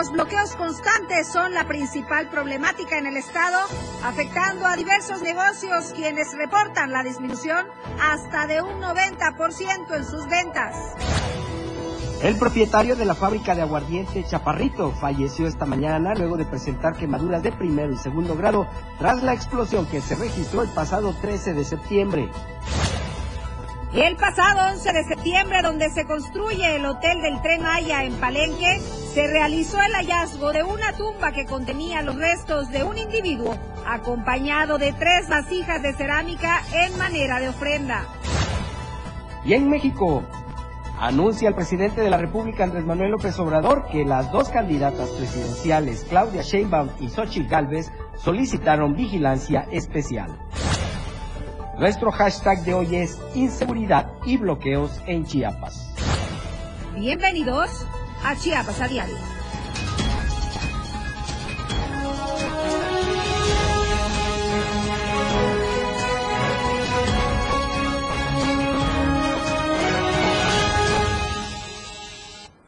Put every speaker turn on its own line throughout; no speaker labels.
los bloqueos constantes son la principal problemática en el Estado, afectando a diversos negocios quienes reportan la disminución hasta de un 90% en sus ventas.
El propietario de la fábrica de aguardiente Chaparrito falleció esta mañana luego de presentar quemaduras de primero y segundo grado tras la explosión que se registró el pasado 13 de septiembre.
El pasado 11 de septiembre, donde se construye el Hotel del Tren Maya en Palenque, se realizó el hallazgo de una tumba que contenía los restos de un individuo, acompañado de tres vasijas de cerámica en manera de ofrenda.
Y en México, anuncia el presidente de la República Andrés Manuel López Obrador que las dos candidatas presidenciales, Claudia Sheinbaum y Xochitl Gálvez, solicitaron vigilancia especial. Nuestro hashtag de hoy es inseguridad y bloqueos en Chiapas.
Bienvenidos a Chiapas a Diario.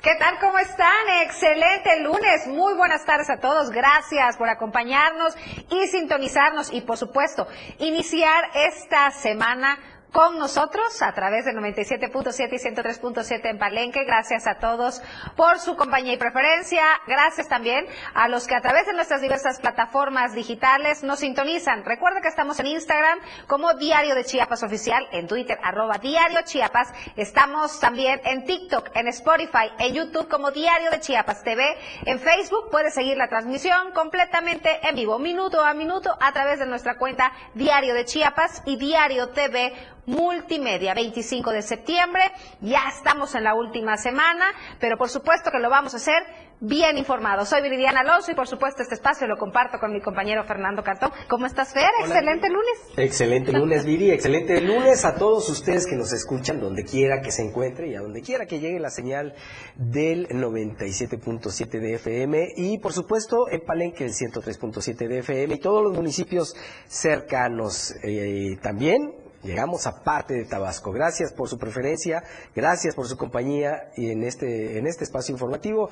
¿Qué tal? ¿Cómo están? Excelente lunes. Muy buenas tardes a todos. Gracias por acompañarnos y sintonizarnos y, por supuesto, iniciar esta semana con nosotros a través de 97.7 y 103.7 en Palenque. Gracias a todos por su compañía y preferencia. Gracias también a los que a través de nuestras diversas plataformas digitales nos sintonizan. Recuerda que estamos en Instagram como Diario de Chiapas Oficial, en Twitter arroba Diario Chiapas. Estamos también en TikTok, en Spotify, en YouTube como Diario de Chiapas TV. En Facebook puedes seguir la transmisión completamente en vivo, minuto a minuto, a través de nuestra cuenta Diario de Chiapas y Diario TV multimedia, 25 de septiembre. Ya estamos en la última semana, pero por supuesto que lo vamos a hacer bien informados. Soy Viridiana Alonso y por supuesto este espacio lo comparto con mi compañero Fernando Cantón. ¿Cómo estás, Fer? excelente lunes.
Excelente lunes, Viri. Excelente lunes a todos ustedes que nos escuchan donde quiera que se encuentre y a donde quiera que llegue la señal del 97.7 de FM y por supuesto en Palenque el 103.7 de FM y todos los municipios cercanos eh, también llegamos a parte de Tabasco. Gracias por su preferencia, gracias por su compañía y en este, en este espacio informativo.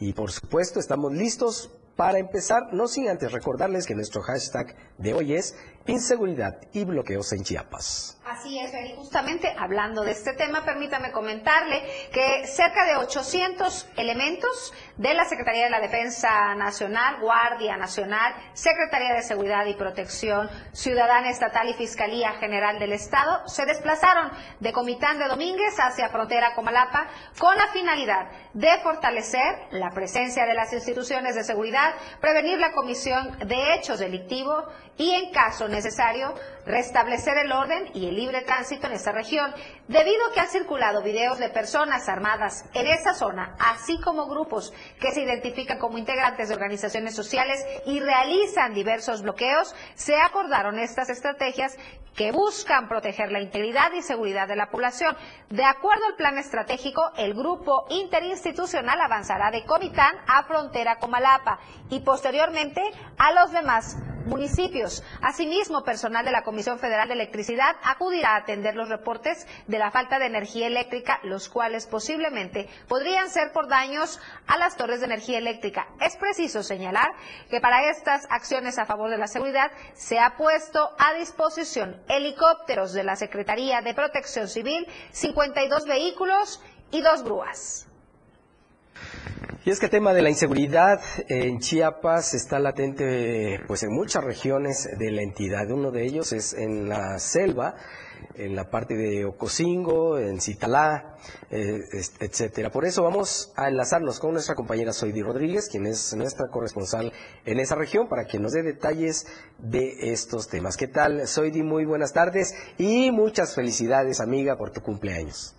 Y por supuesto, estamos listos para empezar, no sin antes recordarles que nuestro hashtag de hoy es inseguridad y bloqueos en Chiapas.
Así es, y justamente hablando de este tema, permítame comentarle que cerca de 800 elementos de la Secretaría de la Defensa Nacional, Guardia Nacional, Secretaría de Seguridad y Protección Ciudadana Estatal y Fiscalía General del Estado se desplazaron de Comitán de Domínguez hacia frontera Comalapa con la finalidad de fortalecer la presencia de las instituciones de seguridad, prevenir la comisión de hechos delictivos y, en caso necesario, restablecer el orden y el libre tránsito en esa región, debido a que han circulado videos de personas armadas en esa zona, así como grupos que se identifican como integrantes de organizaciones sociales y realizan diversos bloqueos, se acordaron estas estrategias que buscan proteger la integridad y seguridad de la población. De acuerdo al plan estratégico, el grupo interinstitucional avanzará de Comitán a frontera Comalapa y posteriormente a los demás municipios. Asimismo, personal de la Comisión Federal de Electricidad acudirá a atender los reportes de la falta de energía eléctrica, los cuales posiblemente podrían ser por daños a las torres de energía eléctrica. Es preciso señalar que para estas acciones a favor de la seguridad se ha puesto a disposición helicópteros de la Secretaría de Protección Civil, 52 vehículos y dos grúas.
Y es que el tema de la inseguridad en Chiapas está latente pues en muchas regiones de la entidad. Uno de ellos es en la selva, en la parte de Ocosingo, en Citalá, eh, etcétera. Por eso vamos a enlazarnos con nuestra compañera Soidi Rodríguez, quien es nuestra corresponsal en esa región, para que nos dé detalles de estos temas. ¿Qué tal, Soidi? Muy buenas tardes y muchas felicidades, amiga, por tu cumpleaños.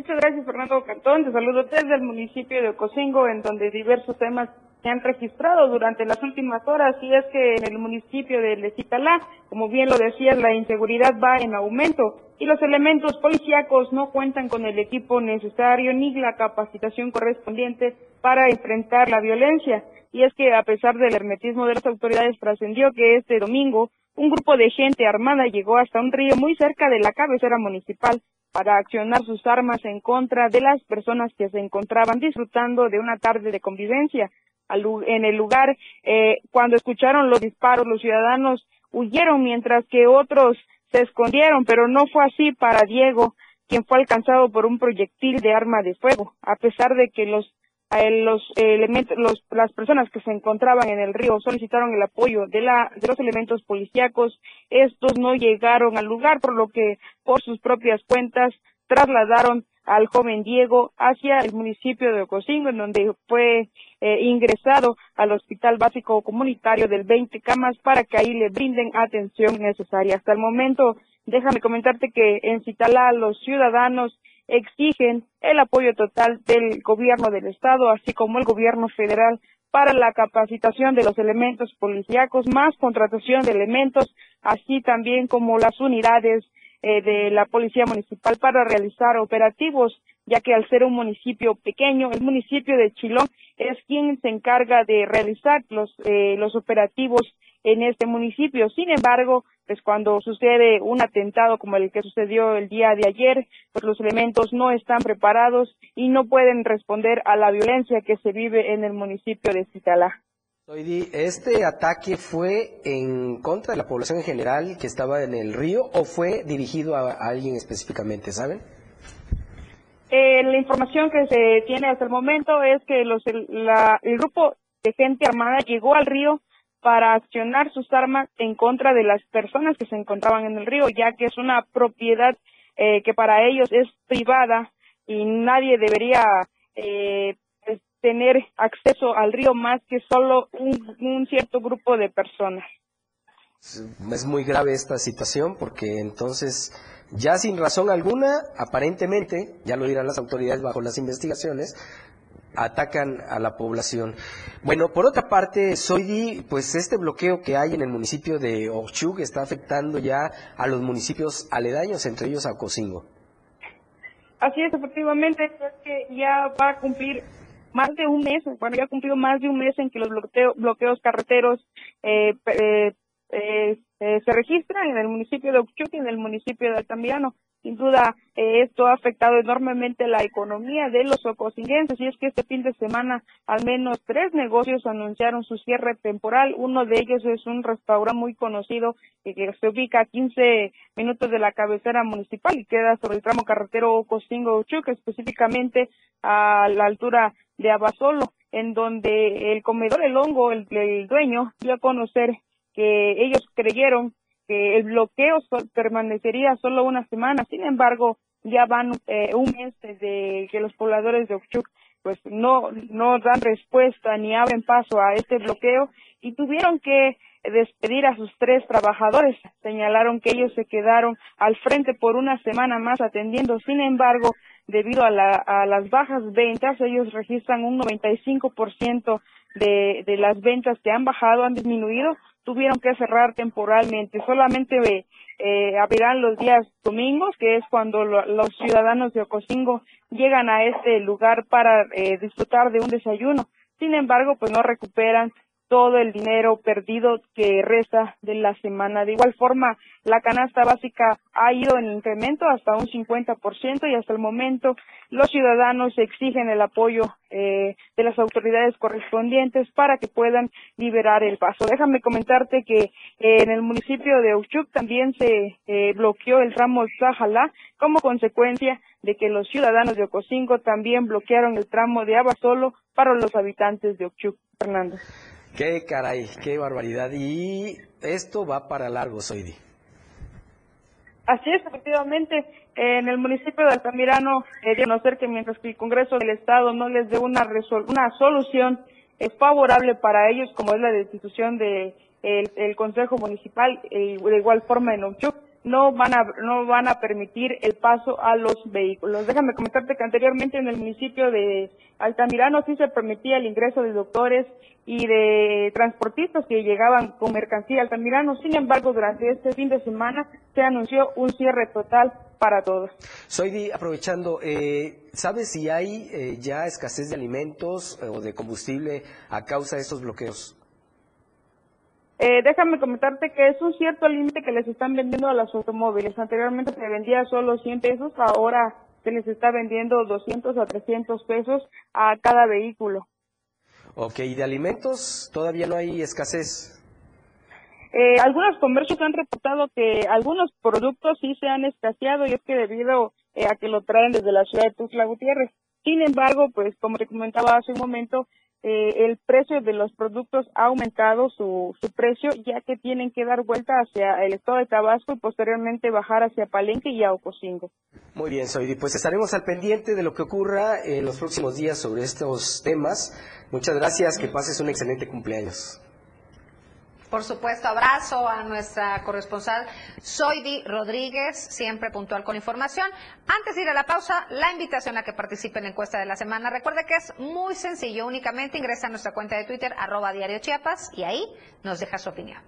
Muchas gracias, Fernando Cantón. Te saludo desde el municipio de Ocosingo, en donde diversos temas se han registrado durante las últimas horas y es que en el municipio de Lecitalá, como bien lo decías, la inseguridad va en aumento y los elementos policíacos no cuentan con el equipo necesario ni la capacitación correspondiente para enfrentar la violencia. Y es que a pesar del hermetismo de las autoridades trascendió que este domingo un grupo de gente armada llegó hasta un río muy cerca de la cabecera municipal para accionar sus armas en contra de las personas que se encontraban disfrutando de una tarde de convivencia en el lugar. Eh, cuando escucharon los disparos, los ciudadanos huyeron mientras que otros se escondieron, pero no fue así para Diego, quien fue alcanzado por un proyectil de arma de fuego, a pesar de que los los elementos, los, las personas que se encontraban en el río solicitaron el apoyo de, la, de los elementos policíacos. Estos no llegaron al lugar, por lo que por sus propias cuentas trasladaron al joven Diego hacia el municipio de Ocosingo, en donde fue eh, ingresado al Hospital Básico Comunitario del 20 Camas para que ahí le brinden atención necesaria. Hasta el momento, déjame comentarte que en Citalá los ciudadanos exigen el apoyo total del gobierno del estado, así como el gobierno federal para la capacitación de los elementos policíacos, más contratación de elementos, así también como las unidades eh, de la Policía Municipal para realizar operativos, ya que al ser un municipio pequeño, el municipio de Chilón es quien se encarga de realizar los, eh, los operativos en este municipio. Sin embargo, pues cuando sucede un atentado como el que sucedió el día de ayer, pues los elementos no están preparados y no pueden responder a la violencia que se vive en el municipio de Citalá.
¿Este ataque fue en contra de la población en general que estaba en el río o fue dirigido a, alguien específicamente, saben?
Eh, la información que se tiene hasta el momento es que los, el, el grupo de gente armada llegó al río para accionar sus armas en contra de las personas que se encontraban en el río, ya que es una propiedad eh, que para ellos es privada y nadie debería eh, tener acceso al río más que solo un, cierto grupo de personas.
Es muy grave esta situación porque entonces ya sin razón alguna, aparentemente, ya lo dirán las autoridades bajo las investigaciones, atacan a la población. Bueno, por otra parte, Soidi, pues este bloqueo que hay en el municipio de Ochug está afectando ya a los municipios aledaños, entre ellos a Cocingo.
Así es, efectivamente, es que ya va a cumplir más de un mes, bueno, ya ha cumplido más de un mes en que los bloqueos carreteros eh, eh, eh, se registran en el municipio de Ochuc y en el municipio de Altamirano. Sin duda, esto ha afectado enormemente la economía de los ocosinguenses y es que este fin de semana al menos tres negocios anunciaron su cierre temporal. Uno de ellos es un restaurante muy conocido que se ubica a 15 minutos de la cabecera municipal y queda sobre el tramo carretero Ocosingo-Uchuc, específicamente a la altura de Abasolo, en donde el comedor El Hongo, el, dueño, dio a conocer que ellos creyeron que el bloqueo permanecería solo una semana. Sin embargo, ya van eh, un mes desde que los pobladores de Ochuc pues no, no dan respuesta ni abren paso a este bloqueo y tuvieron que despedir a sus tres trabajadores. Señalaron que ellos se quedaron al frente por una semana más atendiendo. Sin embargo, debido a, la, a las bajas ventas, ellos registran un 95% de, de las ventas que han bajado, han disminuido, tuvieron que cerrar temporalmente. Solamente eh, abrirán los días domingos, que es cuando los ciudadanos de Ocosingo llegan a este lugar para eh, disfrutar de un desayuno. Sin embargo, pues no recuperan todo el dinero perdido que resta de la semana. De igual forma, la canasta básica ha ido en incremento hasta un 50% y hasta el momento los ciudadanos exigen el apoyo eh, de las autoridades correspondientes para que puedan liberar el paso. Déjame comentarte que eh, en el municipio de Uchuc también se eh, bloqueó el tramo Zajalá como consecuencia de que los ciudadanos de Ocosingo también bloquearon el tramo de Abasolo para los habitantes de Uchuc. Fernando.
Qué caray, qué barbaridad. Y esto va para largo, Soidi.
Así es, efectivamente. En el municipio de Altamirano, eh, de conocer que mientras que el Congreso del Estado no les dé una, una solución es favorable para ellos, como es la destitución de el, Consejo Municipal, de igual forma en Ochuc, no van a no van a permitir el paso a los vehículos. Déjame comentarte que anteriormente en el municipio de Altamirano sí se permitía el ingreso de doctores y de transportistas que llegaban con mercancía a Altamirano. Sin embargo, durante este fin de semana se anunció un cierre total para todos.
Soy aprovechando, eh, ¿sabes si hay eh, ya escasez de alimentos eh, o de combustible a causa de estos bloqueos?
Eh, déjame comentarte que es un cierto límite que les están vendiendo a los automóviles. Anteriormente se vendía solo 100 pesos, ahora se les está vendiendo 200 a 300 pesos a cada vehículo.
Ok, ¿y de alimentos todavía no hay escasez?
Eh, algunos comercios han reportado que algunos productos sí se han escaseado y es que debido eh, a que lo traen desde la ciudad de Tuxtla Gutiérrez. Sin embargo, pues como te comentaba hace un momento, eh, el precio de los productos ha aumentado su, su precio ya que tienen que dar vuelta hacia el estado de Tabasco y posteriormente bajar hacia Palenque y a Ocosingo.
Muy bien, Soidi, pues estaremos al pendiente de lo que ocurra en los próximos días sobre estos temas. Muchas gracias, que pases un excelente cumpleaños.
Por supuesto, abrazo a nuestra corresponsal Soidi Rodríguez, siempre puntual con información. Antes de ir a la pausa, la invitación a que participe en la encuesta de la semana. Recuerde que es muy sencillo, únicamente ingresa a nuestra cuenta de Twitter, arroba diario Chiapas, y ahí nos deja su opinión.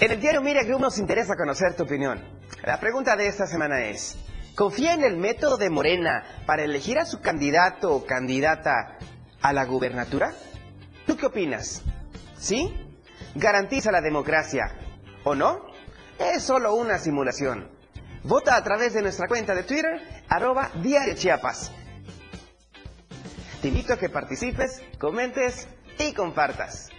En el diario Mira Group nos interesa conocer tu opinión. La pregunta de esta semana es, ¿Confía en el método de Morena para elegir a su candidato o candidata a la gubernatura? ¿Tú qué opinas? ¿Sí? ¿Garantiza la democracia o no? Es solo una simulación. Vota a través de nuestra cuenta de Twitter, arroba Diario Chiapas. Te invito a que participes, comentes y compartas.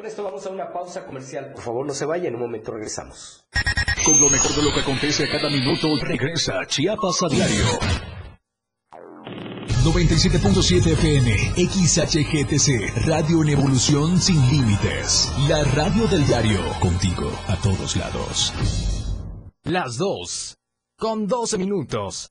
Con esto vamos a una pausa comercial. Por favor, no se vaya, en un momento regresamos.
Con lo mejor de lo que acontece a cada minuto, regresa Chiapas a diario. 97.7 FM, XHGTC, Radio en Evolución Sin Límites. La radio del diario, contigo a todos lados.
Las dos, con 12 minutos.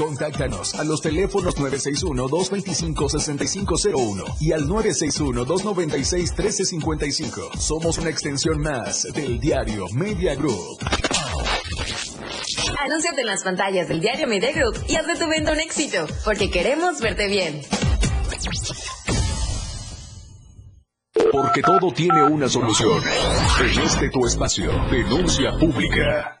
Contáctanos a los teléfonos 961-225-6501 y al 961-296-1355. Somos una extensión más del diario Media Group.
Anúnciate en las pantallas del diario Media Group y haz de tu venta un éxito, porque queremos verte bien.
Porque todo tiene una solución. En este tu espacio, denuncia pública.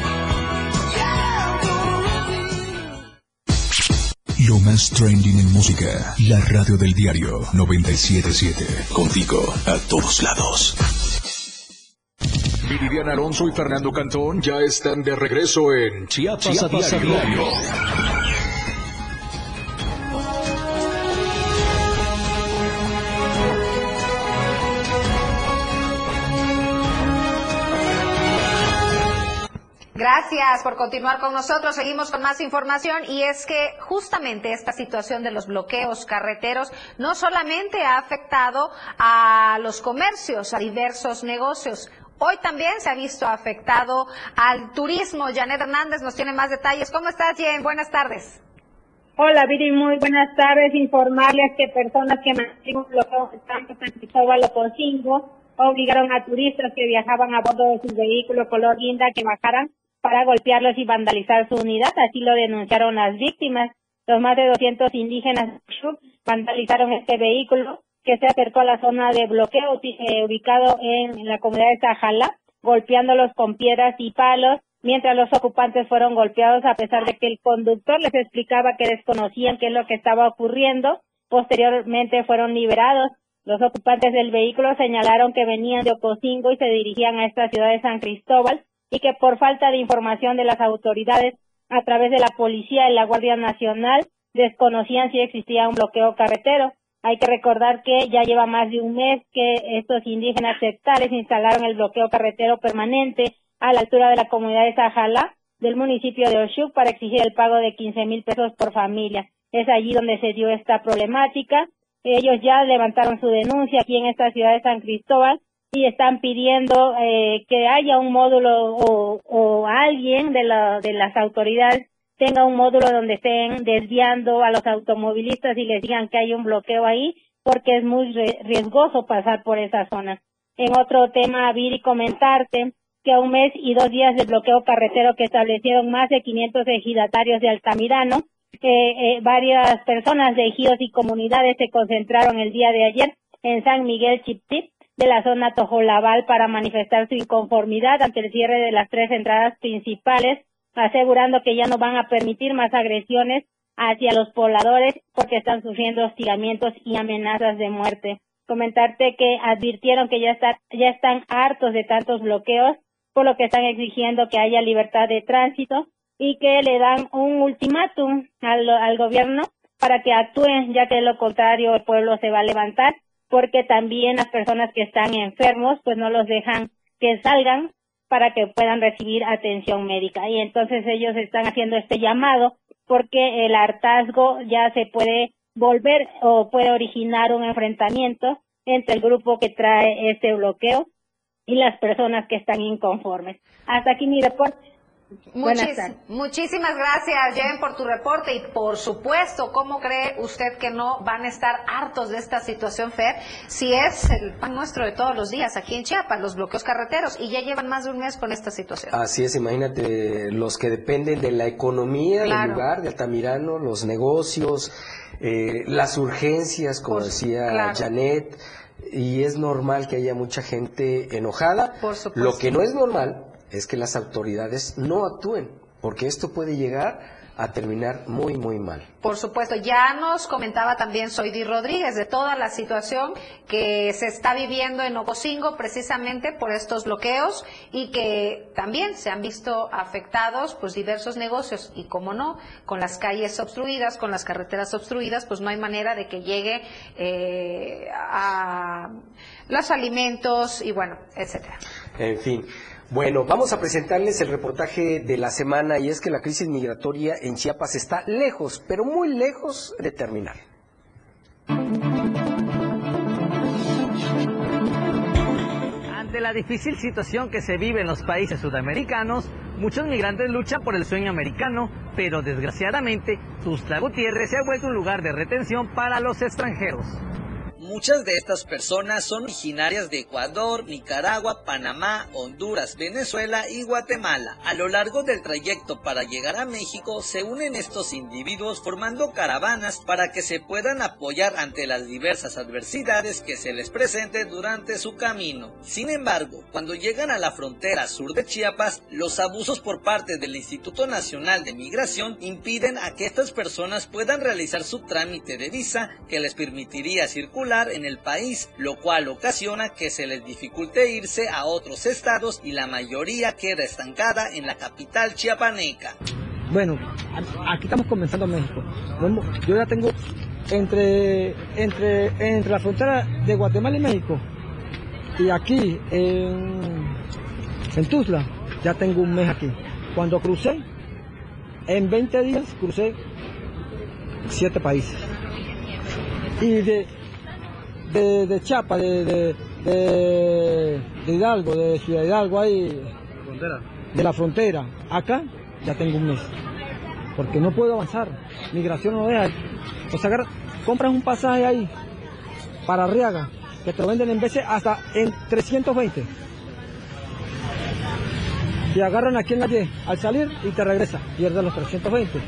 Más trending en música. La radio del diario 977. Contigo a todos lados. Viridian Alonso y Fernando Cantón ya están de regreso en Chiapas,
Chiapas
a
a
diario.
Gracias por continuar con nosotros. Seguimos con más información y es que justamente esta situación de los bloqueos carreteros no solamente ha afectado a los comercios, a diversos negocios. Hoy también se ha visto afectado al turismo. Janet Hernández nos tiene más detalles. ¿Cómo estás, Jen? Buenas tardes.
Hola, Viri, muy buenas tardes. Informarles que personas que mantienen un bloqueo en San Cristóbal o Cocingo obligaron a turistas que viajaban a bordo de su vehículo color guinda que bajaran para golpearlos y vandalizar su unidad. Así lo denunciaron las víctimas. Los más de 200 indígenas vandalizaron este vehículo que se acercó a la zona de bloqueo eh, ubicado en la comunidad de Sajala, golpeándolos con piedras y palos, mientras los ocupantes fueron golpeados a pesar de que el conductor les explicaba que desconocían qué es lo que estaba ocurriendo. Posteriormente fueron liberados. Los ocupantes del vehículo señalaron que venían de Ocosingo y se dirigían a esta ciudad de San Cristóbal y que por falta de información de las autoridades a través de la policía y la Guardia Nacional desconocían si existía un bloqueo carretero. Hay que recordar que ya lleva más de un mes que estos indígenas sectales instalaron el bloqueo carretero permanente a la altura de la comunidad de Sajala del municipio de Oshuk para exigir el pago de 15 mil pesos por familia. Es allí donde se dio esta problemática. Ellos ya levantaron su denuncia aquí en esta ciudad de San Cristóbal y están pidiendo eh, que haya un módulo o, o alguien de, la, de las autoridades tenga un módulo donde estén desviando a los automovilistas y les digan que hay un bloqueo ahí porque es muy riesgoso pasar por esa zona. En otro tema, Viri, comentarte que a un mes y dos días de bloqueo carretero que establecieron más de 500 ejidatarios de Altamirano, eh, eh, varias personas de ejidos y comunidades se concentraron el día de ayer en San Miguel Chiptip de la zona Tojolabal para manifestar su inconformidad ante el cierre de las tres entradas principales, asegurando que ya no van a permitir más agresiones hacia los pobladores porque están sufriendo hostigamientos y amenazas de muerte. Comentarte que advirtieron que ya, está, ya están hartos de tantos bloqueos, por lo que están exigiendo que haya libertad de tránsito y que le dan un ultimátum al, al gobierno para que actúen, ya que de lo contrario el pueblo se va a levantar porque también las personas que están enfermos pues no los dejan que salgan para que puedan recibir atención médica y entonces ellos están haciendo este llamado porque el hartazgo ya se puede volver o puede originar un enfrentamiento entre el grupo que trae este bloqueo y las personas que están inconformes. Hasta aquí mi reporte
muchísimas gracias, Jen, por tu reporte y por supuesto, ¿cómo cree usted que no van a estar hartos de esta situación, Fer? Si es el pan nuestro de todos los días aquí en Chiapas, los bloqueos carreteros, y ya llevan más de un mes con esta situación.
Así es, imagínate, los que dependen de la economía del lugar, de Altamirano, los negocios, eh, las urgencias, como decía Janet, y es normal que haya mucha gente enojada.
Por supuesto.
Lo que no es normal es que las autoridades no actúen, porque esto puede llegar a terminar muy, muy mal.
Por supuesto, ya nos comentaba también Soidi Rodríguez de toda la situación que se está viviendo en Ocosingo precisamente por estos bloqueos y que también se han visto afectados pues diversos negocios y como no, con las calles obstruidas, con las carreteras obstruidas, pues no hay manera de que llegue eh, a los alimentos y bueno, etcétera.
En fin. Bueno, vamos a presentarles el reportaje de la semana y es que la crisis migratoria en Chiapas está lejos, pero muy lejos de terminar.
Ante la difícil situación que se vive en los países sudamericanos, muchos migrantes luchan por el sueño americano, pero desgraciadamente Tuxtla Gutiérrez se ha vuelto un lugar de retención para los extranjeros.
Muchas de estas personas son originarias de Ecuador, Nicaragua, Panamá, Honduras, Venezuela y Guatemala. A lo largo del trayecto para llegar a México se unen estos individuos formando caravanas para que se puedan apoyar ante las diversas adversidades que se les presenten durante su camino. Sin embargo, cuando llegan a la frontera sur de Chiapas, los abusos por parte del Instituto Nacional de Migración impiden a que estas personas puedan realizar su trámite de visa que les permitiría circular en el país, lo cual ocasiona que se les dificulte irse a otros estados y la mayoría queda estancada en la capital chiapaneca.
Bueno, aquí estamos comenzando México. Yo ya tengo entre, entre, entre la frontera de Guatemala y México y aquí en, en Tuzla, ya tengo un mes aquí. Cuando crucé, en 20 días crucé siete países. Y de, de, de Chiapas, de, de, de, Hidalgo, de Ciudad Hidalgo, ahí, de la frontera, acá ya tengo un mes. Porque no puedo avanzar. Migración no deja. O sea, compras un pasaje ahí para Arriaga, que te lo venden en veces hasta en 320. Te agarran aquí en la Y al salir y te regresa, pierdes los 320.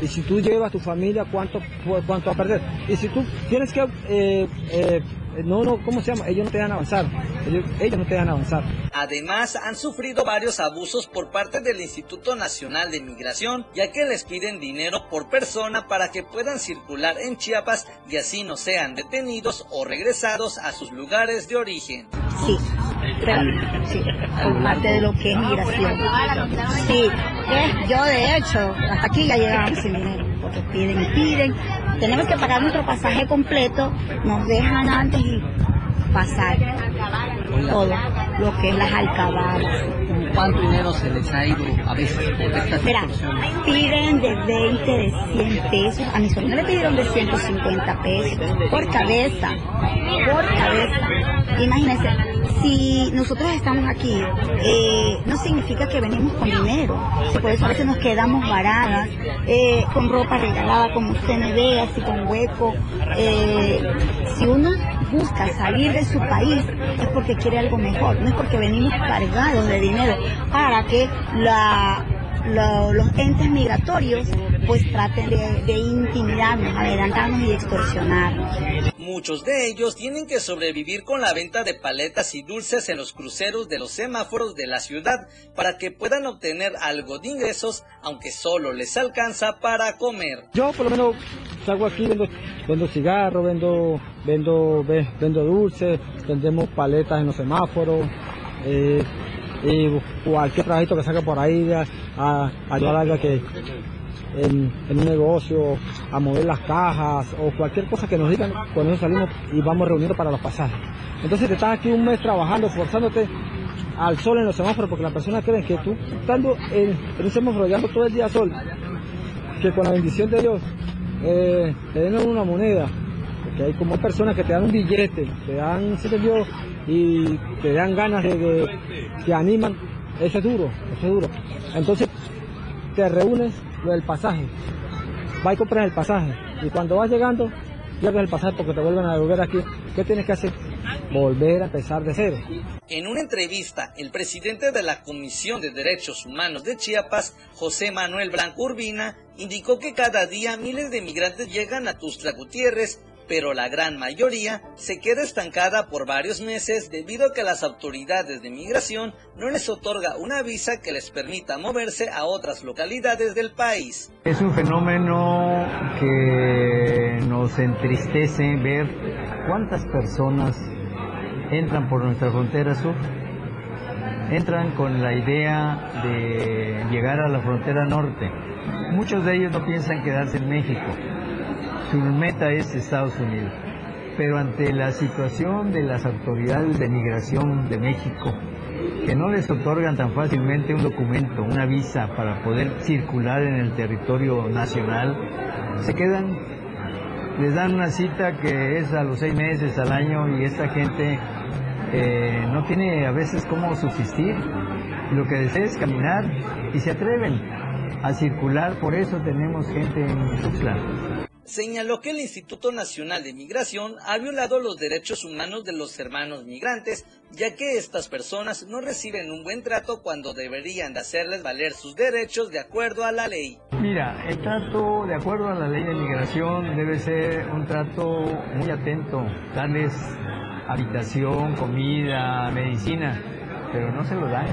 Y si tú llevas tu familia, ¿cuánto, cuánto a perder? Y si tú tienes que eh, eh, no, no, ¿cómo se llama? Ellos no te dejan avanzar. Ellos, ellos, no te dejan avanzar.
Además, han sufrido varios abusos por parte del Instituto Nacional de Migración, ya que les piden dinero por persona para que puedan circular en Chiapas y así no sean detenidos o regresados a sus lugares de origen.
Sí, sí, por parte de lo que es migración. Sí, yo de hecho, hasta aquí ya llegamos sin dinero, porque piden y piden tenemos que pagar nuestro pasaje completo, nos dejan antes y pasar todo lo que es las alcabalas.
¿Cuánto dinero se les ha ido a veces por estas
Mira, piden de 20, de 100 pesos. A mi sobrino le pidieron de 150 pesos por cabeza. Por cabeza. Imagínense, si nosotros estamos aquí, eh, no significa que venimos con dinero. Por eso a veces nos quedamos varadas, eh, con ropa regalada, como usted me ve, así con hueco. Eh, si uno busca salir de su país es porque quiere algo mejor, no es porque venimos cargados de dinero para que la, los entes migratorios pues traten de, de intimidarnos, adelantarnos y extorsionarnos.
Muchos de ellos tienen que sobrevivir con la venta de paletas y dulces en los cruceros de los semáforos de la ciudad para que puedan obtener algo de ingresos, aunque solo les alcanza para comer.
Yo por lo menos salgo aquí, vendo, vendo cigarros, vendo, vendo, vendo dulces, vendemos paletas en los semáforos. Eh, y cualquier trabajito que salga por ahí a, a ayudar a alguien que en, un negocio, a mover las cajas o cualquier cosa que nos digan, con eso salimos y vamos reuniendo para los pasajes. Entonces te estás aquí un mes trabajando, forzándote al sol en los semáforos, porque las personas creen que tú, estando en, un semáforo, llevando todo el día sol, que con la bendición de Dios eh, te den una moneda, porque hay como personas que te dan un billete, te dan, si Dios, y te dan ganas de, de, te animan, eso es duro, eso es duro. Entonces te reúnes lo del pasaje. Va y compras el pasaje. Y cuando vas llegando, pierdes el pasaje porque te vuelven a devolver aquí. ¿Qué tienes que hacer? Volver a empezar de cero.
En una entrevista, el presidente de la Comisión de Derechos Humanos de Chiapas, José Manuel Branco Urbina, indicó que cada día miles de migrantes llegan a Tustla Gutiérrez pero la gran mayoría se queda estancada por varios meses debido a que las autoridades de migración no les otorga una visa que les permita moverse a otras localidades del país.
Es un fenómeno que nos entristece ver cuántas personas entran por nuestra frontera sur, entran con la idea de llegar a la frontera norte. Muchos de ellos no piensan quedarse en México su meta es Estados Unidos. Pero ante la situación de las autoridades de migración de México, que no les otorgan tan fácilmente un documento, una visa para poder circular en el territorio nacional, se quedan, les dan una cita que es a los seis meses, al año, y esta gente eh, no tiene a veces cómo subsistir. Lo que desea es caminar y se atreven a circular, por eso tenemos gente en Tuxtla
señaló que el Instituto Nacional de Migración ha violado los derechos humanos de los hermanos migrantes, ya que estas personas no reciben un buen trato cuando deberían de hacerles valer sus derechos de acuerdo a la ley.
Mira, el trato de acuerdo a la ley de migración debe ser un trato muy atento, darles habitación, comida, medicina, pero no se lo dan.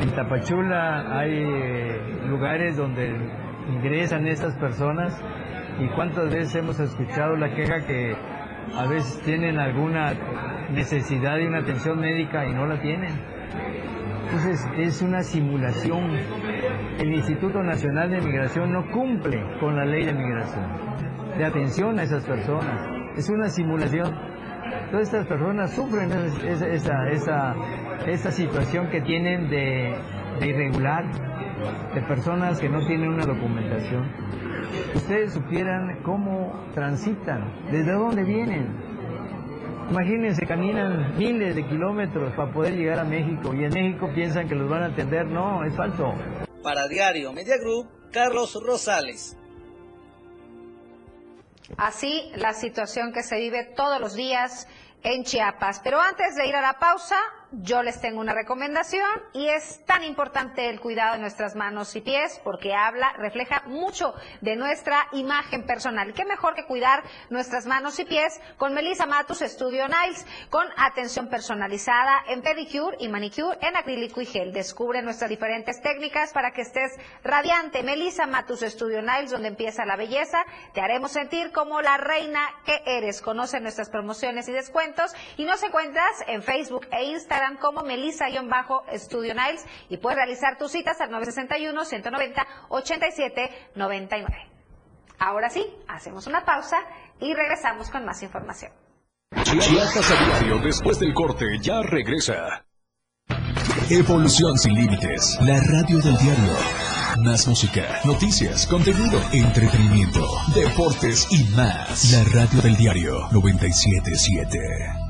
En Tapachula hay lugares donde ingresan estas personas y cuántas veces hemos escuchado la queja que a veces tienen alguna necesidad de una atención médica y no la tienen. Entonces es una simulación. El Instituto Nacional de Migración no cumple con la ley de migración, de atención a esas personas. Es una simulación. Todas estas personas sufren esa, esa, esa, situación que tienen de irregular, de personas que no tienen una documentación. Ustedes supieran cómo transitan, desde dónde vienen. Imagínense, caminan miles de kilómetros para poder llegar a México y en México piensan que los van a atender. No, es falso.
Para Diario Media Group, Carlos Rosales.
Así la situación que se vive todos los días en Chiapas. Pero antes de ir a la pausa, yo les tengo una recomendación y es tan importante el cuidado de nuestras manos y pies porque habla, refleja mucho de nuestra imagen personal. Qué mejor que cuidar nuestras manos y pies con Melissa Matus Studio Niles, con atención personalizada en pedicure y manicure en acrílico y gel. Descubre nuestras diferentes técnicas para que estés radiante. Melissa Matus Studio Niles, donde empieza la belleza, te haremos sentir como la reina que eres. Conoce nuestras promociones y descuentos y nos encuentras en Facebook e Instagram como Melissa-Studio Niles y puedes realizar tus citas al 961-190-8799. Ahora sí, hacemos una pausa y regresamos con más información.
Chiapas a diario después del corte ya regresa. Evolución sin límites, la radio del diario. Más música, noticias, contenido, entretenimiento, deportes y más. La radio del diario 977.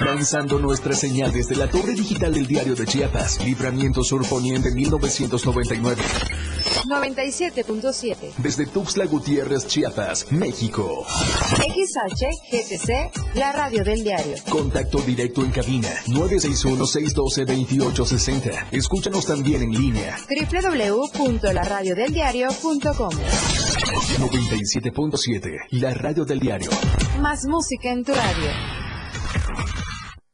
Lanzando nuestra señal desde la torre digital del diario de Chiapas, Libramiento Sur Poniente 1999.
97.7.
Desde Tuxtla Gutiérrez, Chiapas, México.
XH GTC, la radio del diario.
Contacto directo en cabina 961-612-2860. Escúchanos también en línea.
www.laradiodeldiario.com
97.7, la radio del diario.
Más música en tu radio.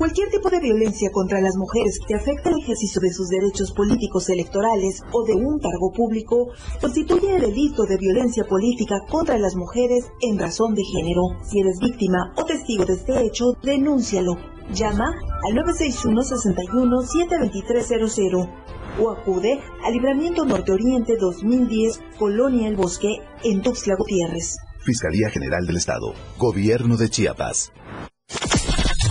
Cualquier tipo de violencia contra las mujeres que afecta el ejercicio de sus derechos políticos electorales o de un cargo público constituye el delito de violencia política contra las mujeres en razón de género. Si eres víctima o testigo de este hecho, denúncialo. Llama al 961-61-72300 o acude al Libramiento Norte Oriente 2010, Colonia El Bosque, en Tuxtla Gutiérrez.
Fiscalía General del Estado. Gobierno de Chiapas.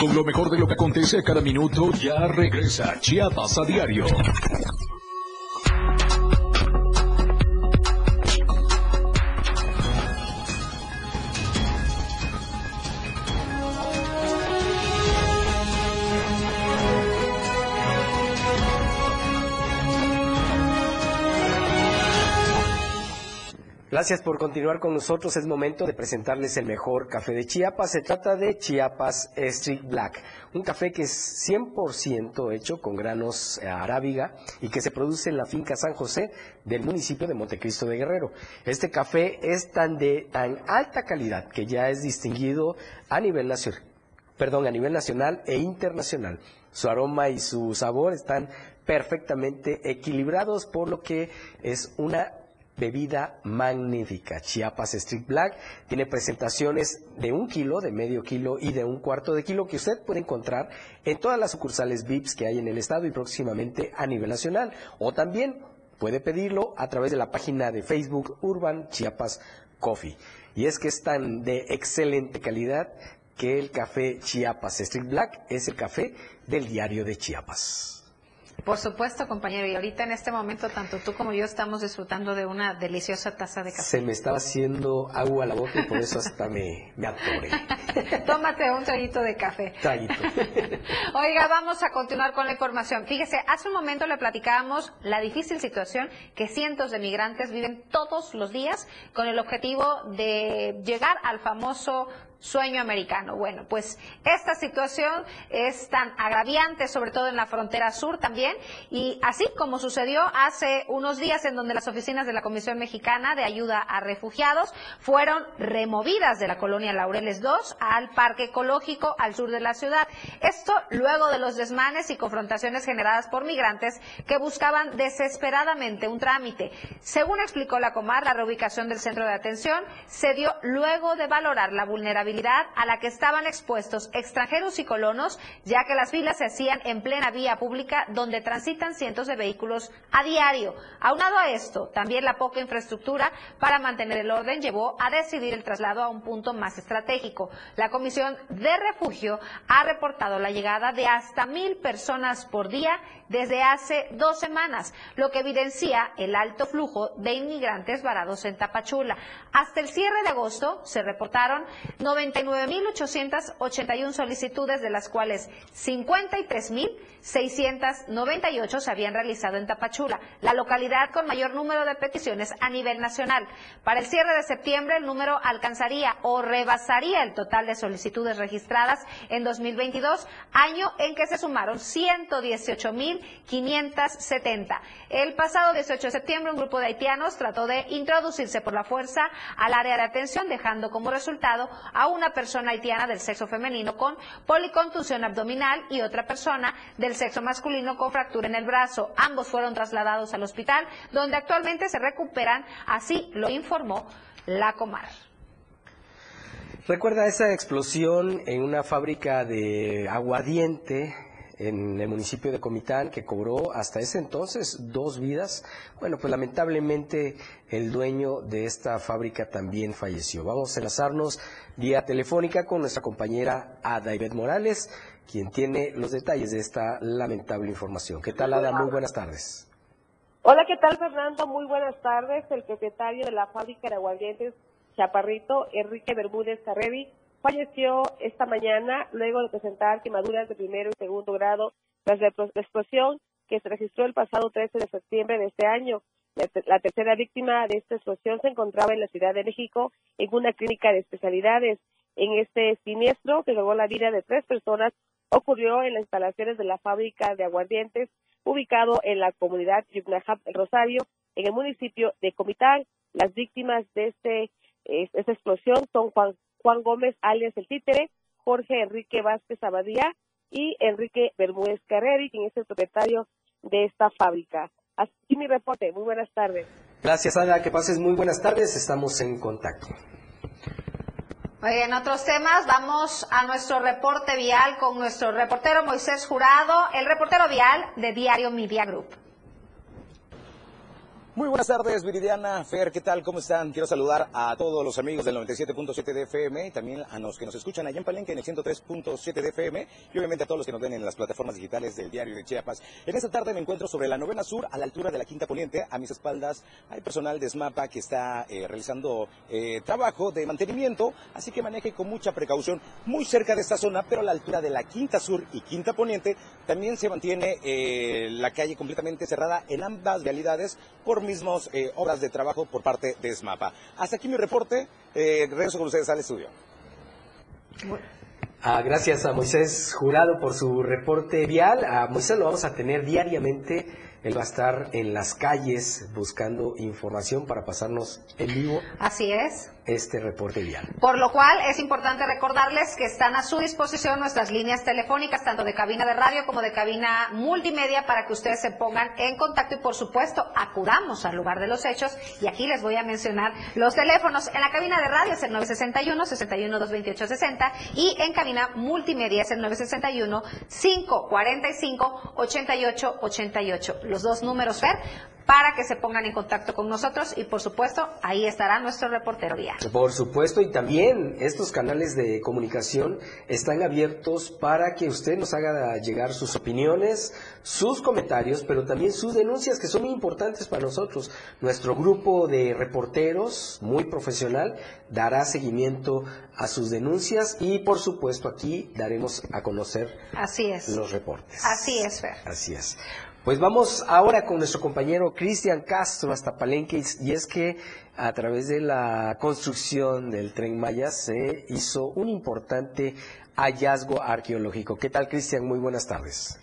Con lo mejor de lo que acontece a cada minuto, ya regresa Chiapas a diario.
Gracias por continuar con nosotros. Es momento de presentarles el mejor café de Chiapas. Se trata de Chiapas Street Black, un café que es 100% hecho con granos eh, arábiga y que se produce en la finca San José del municipio de Montecristo de Guerrero. Este café es tan de tan alta calidad que ya es distinguido a nivel nacional, perdón, a nivel nacional e internacional. Su aroma y su sabor están perfectamente equilibrados, por lo que es una bebida magnífica. Chiapas Street Black tiene presentaciones de un kilo, de medio kilo y de un cuarto de kilo que usted puede encontrar en todas las sucursales VIPs que hay en el estado y próximamente a nivel nacional. O también puede pedirlo a través de la página de Facebook Urban Chiapas Coffee. Y es que es tan de excelente calidad que el café Chiapas Street Black es el café del diario de Chiapas.
Por supuesto, compañero. Y ahorita en este momento, tanto tú como yo estamos disfrutando de una deliciosa taza de café.
Se me estaba haciendo agua a la boca y por eso hasta me, me atoré.
Tómate un traguito de café.
Traguito.
Oiga, vamos a continuar con la información. Fíjese, hace un momento le platicábamos la difícil situación que cientos de migrantes viven todos los días con el objetivo de llegar al famoso sueño americano. Bueno, pues esta situación es tan agraviante, sobre todo en la frontera sur también, y así como sucedió hace unos días en donde las oficinas de la Comisión Mexicana de Ayuda a Refugiados fueron removidas de la colonia Laureles 2 al Parque Ecológico al sur de la ciudad. Esto luego de los desmanes y confrontaciones generadas por migrantes que buscaban desesperadamente un trámite. Según explicó la Comar, la reubicación del centro de atención se dio luego de valorar la vulnerabilidad a la que estaban expuestos extranjeros y colonos, ya que las filas se hacían en plena vía pública donde transitan cientos de vehículos a diario. Aunado a esto, también la poca infraestructura para mantener el orden llevó a decidir el traslado a un punto más estratégico. La Comisión de Refugio ha reportado la llegada de hasta mil personas por día desde hace dos semanas, lo que evidencia el alto flujo de inmigrantes varados en Tapachula. Hasta el cierre de agosto se reportaron 99.881 solicitudes, de las cuales 53.698 se habían realizado en Tapachula, la localidad con mayor número de peticiones a nivel nacional. Para el cierre de septiembre, el número alcanzaría o rebasaría el total de solicitudes registradas en 2022, año en que se sumaron 118.570. El pasado 18 de septiembre, un grupo de haitianos trató de introducirse por la fuerza al área de atención, dejando como resultado a una persona haitiana del sexo femenino con policontusión abdominal y otra persona del sexo masculino con fractura en el brazo. Ambos fueron trasladados al hospital, donde actualmente se recuperan, así lo informó la Comar.
Recuerda esa explosión en una fábrica de aguardiente en el municipio de Comitán que cobró hasta ese entonces dos vidas. Bueno, pues lamentablemente el dueño de esta fábrica también falleció. Vamos a enlazarnos vía telefónica con nuestra compañera Ada Ivette Morales, quien tiene los detalles de esta lamentable información. ¿Qué tal, Ada? Muy buenas tardes.
Hola, ¿qué tal, Fernando? Muy buenas tardes. El propietario de la fábrica de aguardientes Chaparrito, Enrique Bermúdez Carrevi, falleció esta mañana luego de presentar quemaduras de primero y segundo grado tras la explosión que se registró el pasado 13 de septiembre de este año. La tercera víctima de esta explosión se encontraba en la Ciudad de México en una clínica de especialidades. En este siniestro que logró la vida de tres personas ocurrió en las instalaciones de la fábrica de aguardientes ubicado en la comunidad Yugnajap Rosario en el municipio de Comitán. Las víctimas de este, esta explosión son Juan Juan Gómez alias El Títere, Jorge Enrique Vázquez Abadía y Enrique Bermúdez Carreri, quien es el propietario de esta fábrica. Así mi reporte. Muy buenas tardes.
Gracias, Ana. Que pases muy buenas tardes. Estamos en contacto.
en otros temas vamos a nuestro reporte vial con nuestro reportero Moisés Jurado, el reportero vial de Diario Media Group.
Muy buenas tardes, Viridiana, Fer, ¿qué tal? ¿Cómo están? Quiero saludar a todos los amigos del 97.7 de FM y también a los que nos escuchan allá en Palenque en el 103.7 de FM y obviamente a todos los que nos ven en las plataformas digitales del diario de Chiapas. En esta tarde me encuentro sobre la novena sur, a la altura de la quinta poniente. A mis espaldas hay personal de SMAPA que está eh, realizando eh, trabajo de mantenimiento, así que maneje con mucha precaución muy cerca de esta zona, pero a la altura de la quinta sur y quinta poniente también se mantiene eh, la calle completamente cerrada en ambas realidades por mismos eh, obras de trabajo por parte de SMAPA. Hasta aquí mi reporte. Eh, regreso con ustedes al estudio.
Ah, gracias a Moisés Jurado por su reporte vial. A Moisés lo vamos a tener diariamente. Él va a estar en las calles buscando información para pasarnos en vivo.
Así es.
Este reporte vial.
Por lo cual es importante recordarles que están a su disposición nuestras líneas telefónicas, tanto de cabina de radio como de cabina multimedia, para que ustedes se pongan en contacto y por supuesto acudamos al lugar de los hechos. Y aquí les voy a mencionar los teléfonos. En la cabina de radio es el 961 61 228 60 y en cabina multimedia es el 961 545 88 88. Los dos números ver para que se pongan en contacto con nosotros y por supuesto ahí estará nuestro reportero.
Por supuesto, y también estos canales de comunicación están abiertos para que usted nos haga llegar sus opiniones, sus comentarios, pero también sus denuncias que son muy importantes para nosotros. Nuestro grupo de reporteros, muy profesional, dará seguimiento a sus denuncias y por supuesto aquí daremos a conocer
Así es.
los reportes.
Así es, Fer.
Así es. Pues vamos ahora con nuestro compañero Cristian Castro hasta Palenque y es que a través de la construcción del tren Maya se hizo un importante hallazgo arqueológico. ¿Qué tal Cristian? Muy buenas tardes.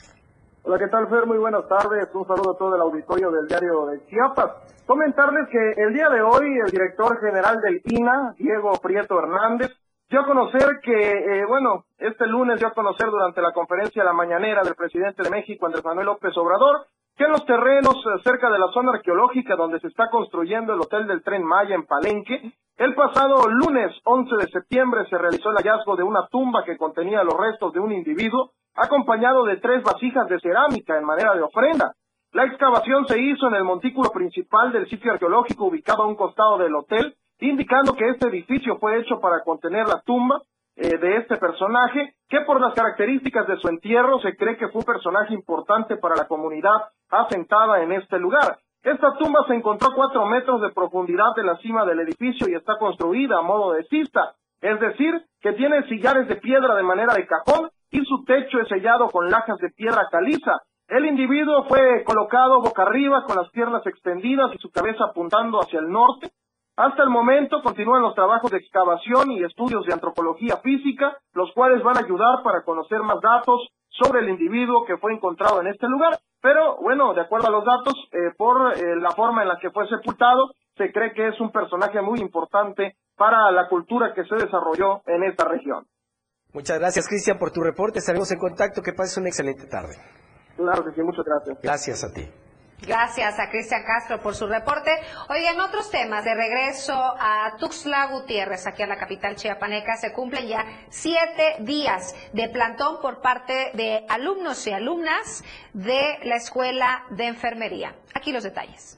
Hola, ¿qué tal Fer? Muy buenas tardes. Un saludo a todo el auditorio del diario de Chiapas. Comentarles que el día de hoy el director general del INA, Diego Prieto Hernández, dio a conocer que, eh, bueno, este lunes dio a conocer durante la conferencia la mañanera del presidente de México, Andrés Manuel López Obrador, que en los terrenos eh, cerca de la zona arqueológica donde se está construyendo el Hotel del Tren Maya en Palenque, el pasado lunes 11 de septiembre se realizó el hallazgo de una tumba que contenía los restos de un individuo, acompañado de tres vasijas de cerámica en manera de ofrenda. La excavación se hizo en el montículo principal del sitio arqueológico ubicado a un costado del hotel, indicando que este edificio fue hecho para contener la tumba eh, de este personaje, que por las características de su entierro se cree que fue un personaje importante para la comunidad asentada en este lugar. Esta tumba se encontró a cuatro metros de profundidad de la cima del edificio y está construida a modo de cista, es decir, que tiene sillares de piedra de manera de cajón y su techo es sellado con lajas de piedra caliza. El individuo fue colocado boca arriba con las piernas extendidas y su cabeza apuntando hacia el norte. Hasta el momento continúan los trabajos de excavación y estudios de antropología física, los cuales van a ayudar para conocer más datos sobre el individuo que fue encontrado en este lugar. Pero bueno, de acuerdo a los datos, eh, por eh, la forma en la que fue sepultado, se cree que es un personaje muy importante para la cultura que se desarrolló en esta región.
Muchas gracias Cristian por tu reporte. Estaremos en contacto. Que pases una excelente tarde.
Claro que sí, muchas gracias.
Gracias a ti.
Gracias a Cristian Castro por su reporte. Oigan, otros temas. De regreso a Tuxtla Gutiérrez, aquí a la capital chiapaneca, se cumplen ya siete días de plantón por parte de alumnos y alumnas de la Escuela de Enfermería. Aquí los detalles.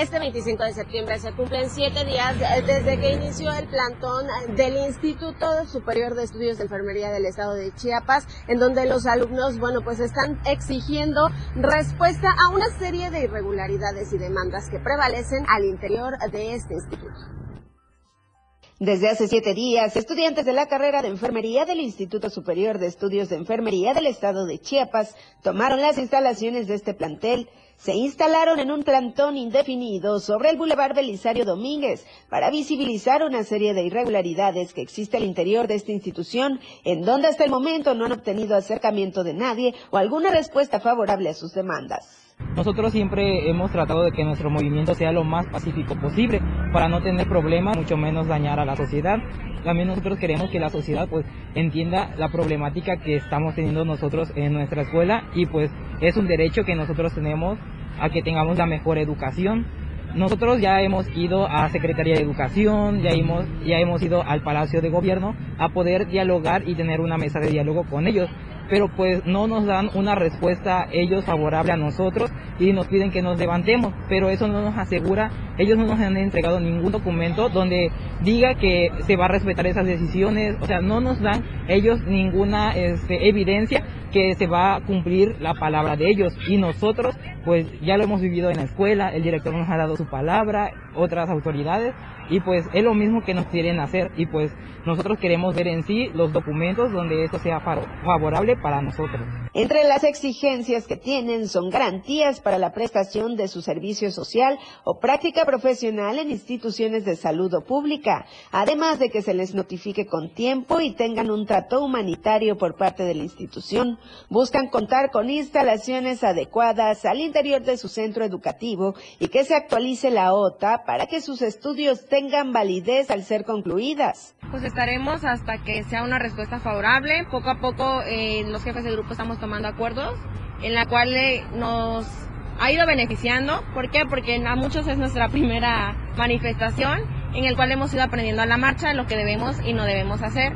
Este 25 de septiembre se cumplen siete días desde que inició el plantón del Instituto Superior de Estudios de Enfermería del Estado de Chiapas, en donde los alumnos, bueno, pues están exigiendo respuesta a una serie de irregularidades y demandas que prevalecen al interior de este instituto.
Desde hace siete días, estudiantes de la carrera de enfermería del Instituto Superior de Estudios de Enfermería del Estado de Chiapas tomaron las instalaciones de este plantel se instalaron en un plantón indefinido sobre el Boulevard Belisario Domínguez para visibilizar una serie de irregularidades que existe al interior de esta institución, en donde hasta el momento no han obtenido acercamiento de nadie o alguna respuesta favorable a sus demandas.
Nosotros siempre hemos tratado de que nuestro movimiento sea lo más pacífico posible para no tener problemas, mucho menos dañar a la sociedad. También nosotros queremos que la sociedad pues entienda la problemática que estamos teniendo nosotros en nuestra escuela y pues es un derecho que nosotros tenemos a que tengamos la mejor educación. Nosotros ya hemos ido a Secretaría de Educación, ya hemos, ya hemos ido al Palacio de Gobierno a poder dialogar y tener una mesa de diálogo con ellos pero pues no nos dan una respuesta ellos favorable a nosotros y nos piden que nos levantemos, pero eso no nos asegura, ellos no nos han entregado ningún documento donde diga que se va a respetar esas decisiones, o sea, no nos dan ellos ninguna este, evidencia que se va a cumplir la palabra de ellos. Y nosotros pues ya lo hemos vivido en la escuela, el director nos ha dado su palabra, otras autoridades y pues es lo mismo que nos quieren hacer y pues nosotros queremos ver en sí los documentos donde esto sea favorable para nosotros.
Entre las exigencias que tienen son garantías para la prestación de su servicio social o práctica profesional en instituciones de salud o pública, además de que se les notifique con tiempo y tengan un trato humanitario por parte de la institución. Buscan contar con instalaciones adecuadas al interior interior de su centro educativo y que se actualice la OTA para que sus estudios tengan validez al ser concluidas.
Pues estaremos hasta que sea una respuesta favorable. Poco a poco eh, los jefes de grupo estamos tomando acuerdos en la cual eh, nos ha ido beneficiando. ¿Por qué? Porque a muchos es nuestra primera manifestación en el cual hemos ido aprendiendo a la marcha lo que debemos y no debemos hacer.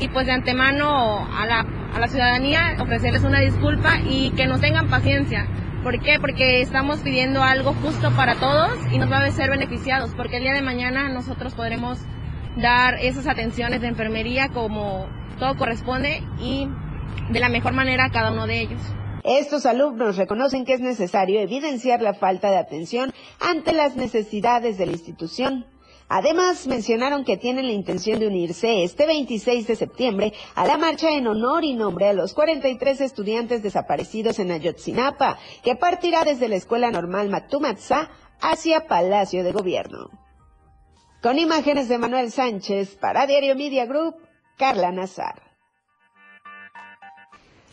Y pues de antemano a la, a la ciudadanía ofrecerles una disculpa y que nos tengan paciencia. ¿Por qué? Porque estamos pidiendo algo justo para todos y nos va a ser beneficiados, porque el día de mañana nosotros podremos dar esas atenciones de enfermería como todo corresponde y de la mejor manera a cada uno de ellos.
Estos alumnos reconocen que es necesario evidenciar la falta de atención ante las necesidades de la institución. Además, mencionaron que tienen la intención de unirse este 26 de septiembre a la marcha en honor y nombre a los 43 estudiantes desaparecidos en Ayotzinapa, que partirá desde la Escuela Normal Matumatza hacia Palacio de Gobierno. Con imágenes de Manuel Sánchez para Diario Media Group, Carla Nazar.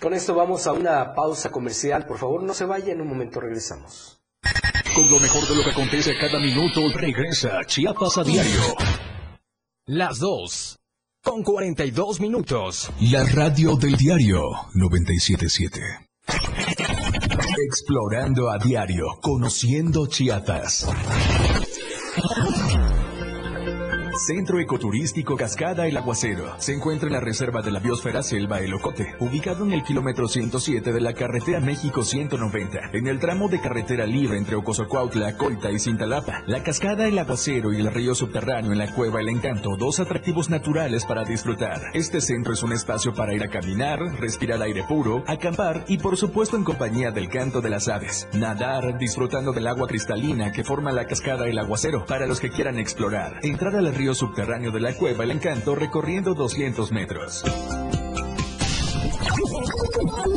Con esto vamos a una pausa comercial. Por favor, no se vaya, en un momento regresamos.
Con lo mejor de lo que acontece cada minuto, regresa Chiapas a diario.
Las dos. Con 42 minutos.
La radio del diario 977. Explorando a diario, conociendo Chiapas. Centro Ecoturístico Cascada El Aguacero. Se encuentra en la Reserva de la Biosfera Selva El Ocote, ubicado en el kilómetro 107 de la carretera México 190, en el tramo de carretera libre entre Ocosocuautla, Coita y Cintalapa. La Cascada El Aguacero y el río subterráneo en la Cueva El Encanto, dos atractivos naturales para disfrutar. Este centro es un espacio para ir a caminar, respirar aire puro, acampar y por supuesto en compañía del canto de las aves. Nadar, disfrutando del agua cristalina que forma la Cascada El Aguacero, para los que quieran explorar. Entrar al río subterráneo de la cueva El Encanto recorriendo 200 metros.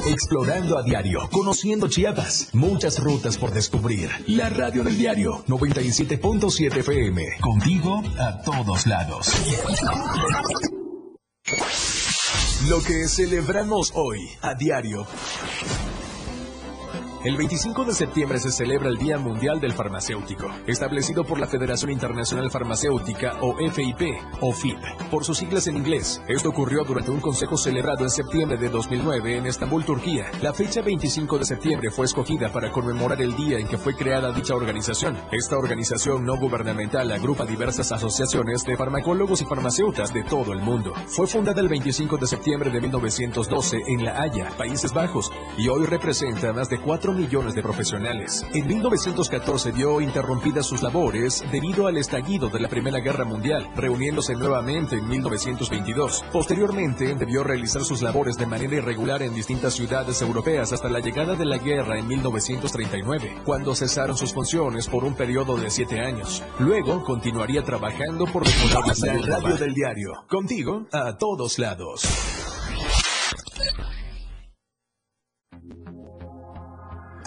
Explorando a diario, conociendo Chiapas, muchas rutas por descubrir. La radio del diario 97.7 FM, contigo a todos lados. Lo que celebramos hoy a diario. El 25 de septiembre se celebra el Día Mundial del Farmacéutico, establecido por la Federación Internacional Farmacéutica o FIP o FIP, por sus siglas en inglés. Esto ocurrió durante un consejo celebrado en septiembre de 2009 en Estambul, Turquía. La fecha 25 de septiembre fue escogida para conmemorar el día en que fue creada dicha organización. Esta organización no gubernamental agrupa diversas asociaciones de farmacólogos y farmacéutas de todo el mundo. Fue fundada el 25 de septiembre de 1912 en La Haya, Países Bajos, y hoy representa más de 4 millones de profesionales. En 1914 vio interrumpidas sus labores debido al estallido de la Primera Guerra Mundial, reuniéndose nuevamente en 1922. Posteriormente debió realizar sus labores de manera irregular en distintas ciudades europeas hasta la llegada de la guerra en 1939, cuando cesaron sus funciones por un periodo de siete años. Luego continuaría trabajando por mejorar la radio del diario. Contigo a todos lados.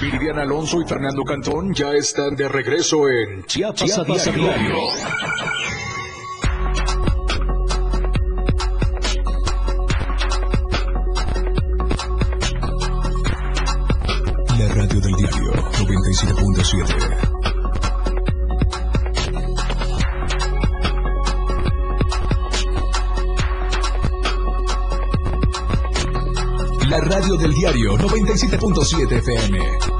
Viridiana Alonso y Fernando Cantón ya están de regreso en Chiapas,
Chiapas
a
a
diario.
diario.
La radio del diario 97.7. Radio del diario 97.7 FM.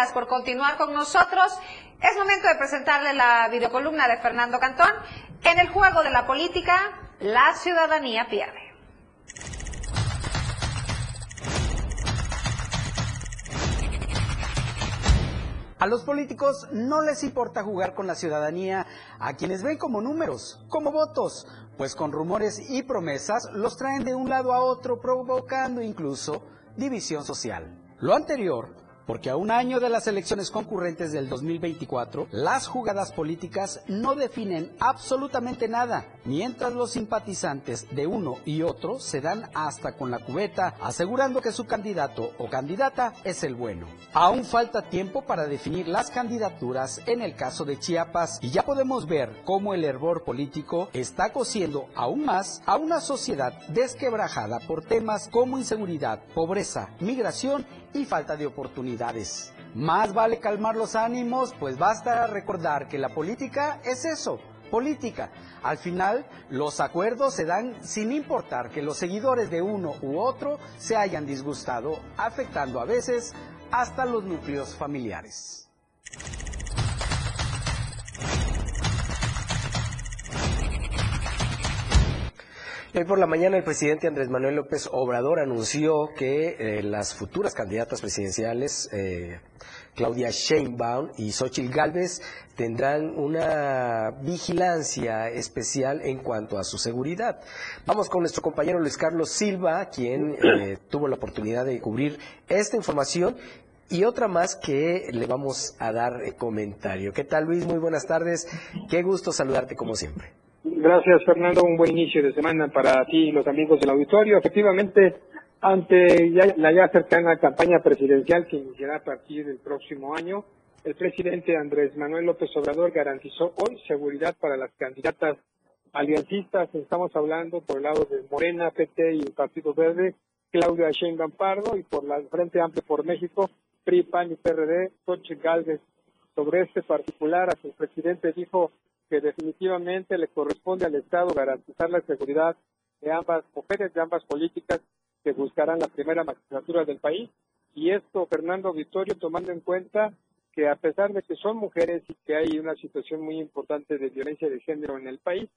Gracias por continuar con nosotros. Es momento de presentarle la videocolumna de Fernando Cantón. En el juego de la política, la ciudadanía pierde.
A los políticos no les importa jugar con la ciudadanía, a quienes ven como números, como votos, pues con rumores y promesas los traen de un lado a otro provocando incluso división social. Lo anterior porque a un año de las elecciones concurrentes del 2024, las jugadas políticas no definen absolutamente nada, mientras los simpatizantes de uno y otro se dan hasta con la cubeta, asegurando que su candidato o candidata es el bueno. Aún falta tiempo para definir las candidaturas en el caso de Chiapas y ya podemos ver cómo el hervor político está cociendo aún más a una sociedad desquebrajada por temas como inseguridad, pobreza, migración y falta de oportunidades. Más vale calmar los ánimos, pues basta recordar que la política es eso, política. Al final, los acuerdos se dan sin importar que los seguidores de uno u otro se hayan disgustado, afectando a veces hasta los núcleos familiares.
Hoy por la mañana el presidente Andrés Manuel López Obrador anunció que eh, las futuras candidatas presidenciales, eh, Claudia Sheinbaum y Xochitl Gálvez, tendrán una vigilancia especial en cuanto a su seguridad. Vamos con nuestro compañero Luis Carlos Silva, quien eh, tuvo la oportunidad de cubrir esta información y otra más que le vamos a dar comentario. ¿Qué tal Luis? Muy buenas tardes. Qué gusto saludarte como siempre.
Gracias, Fernando. Un buen inicio de semana para ti y los amigos del auditorio. Efectivamente, ante la ya cercana campaña presidencial que iniciará a partir del próximo año, el presidente Andrés Manuel López Obrador garantizó hoy seguridad para las candidatas aliancistas. Estamos hablando por el lado de Morena, PT y el Partido Verde, Claudia Sheinbaum Pardo, y por la Frente Amplio por México, PRI, PAN y PRD, Xochitl Galvez. Sobre este particular, el presidente dijo que definitivamente le corresponde al Estado garantizar la seguridad de ambas mujeres, de ambas políticas que buscarán la primera magistratura del país. Y esto, Fernando Vittorio, tomando en cuenta que a pesar de que son mujeres y que hay una situación muy importante de violencia de género en el país,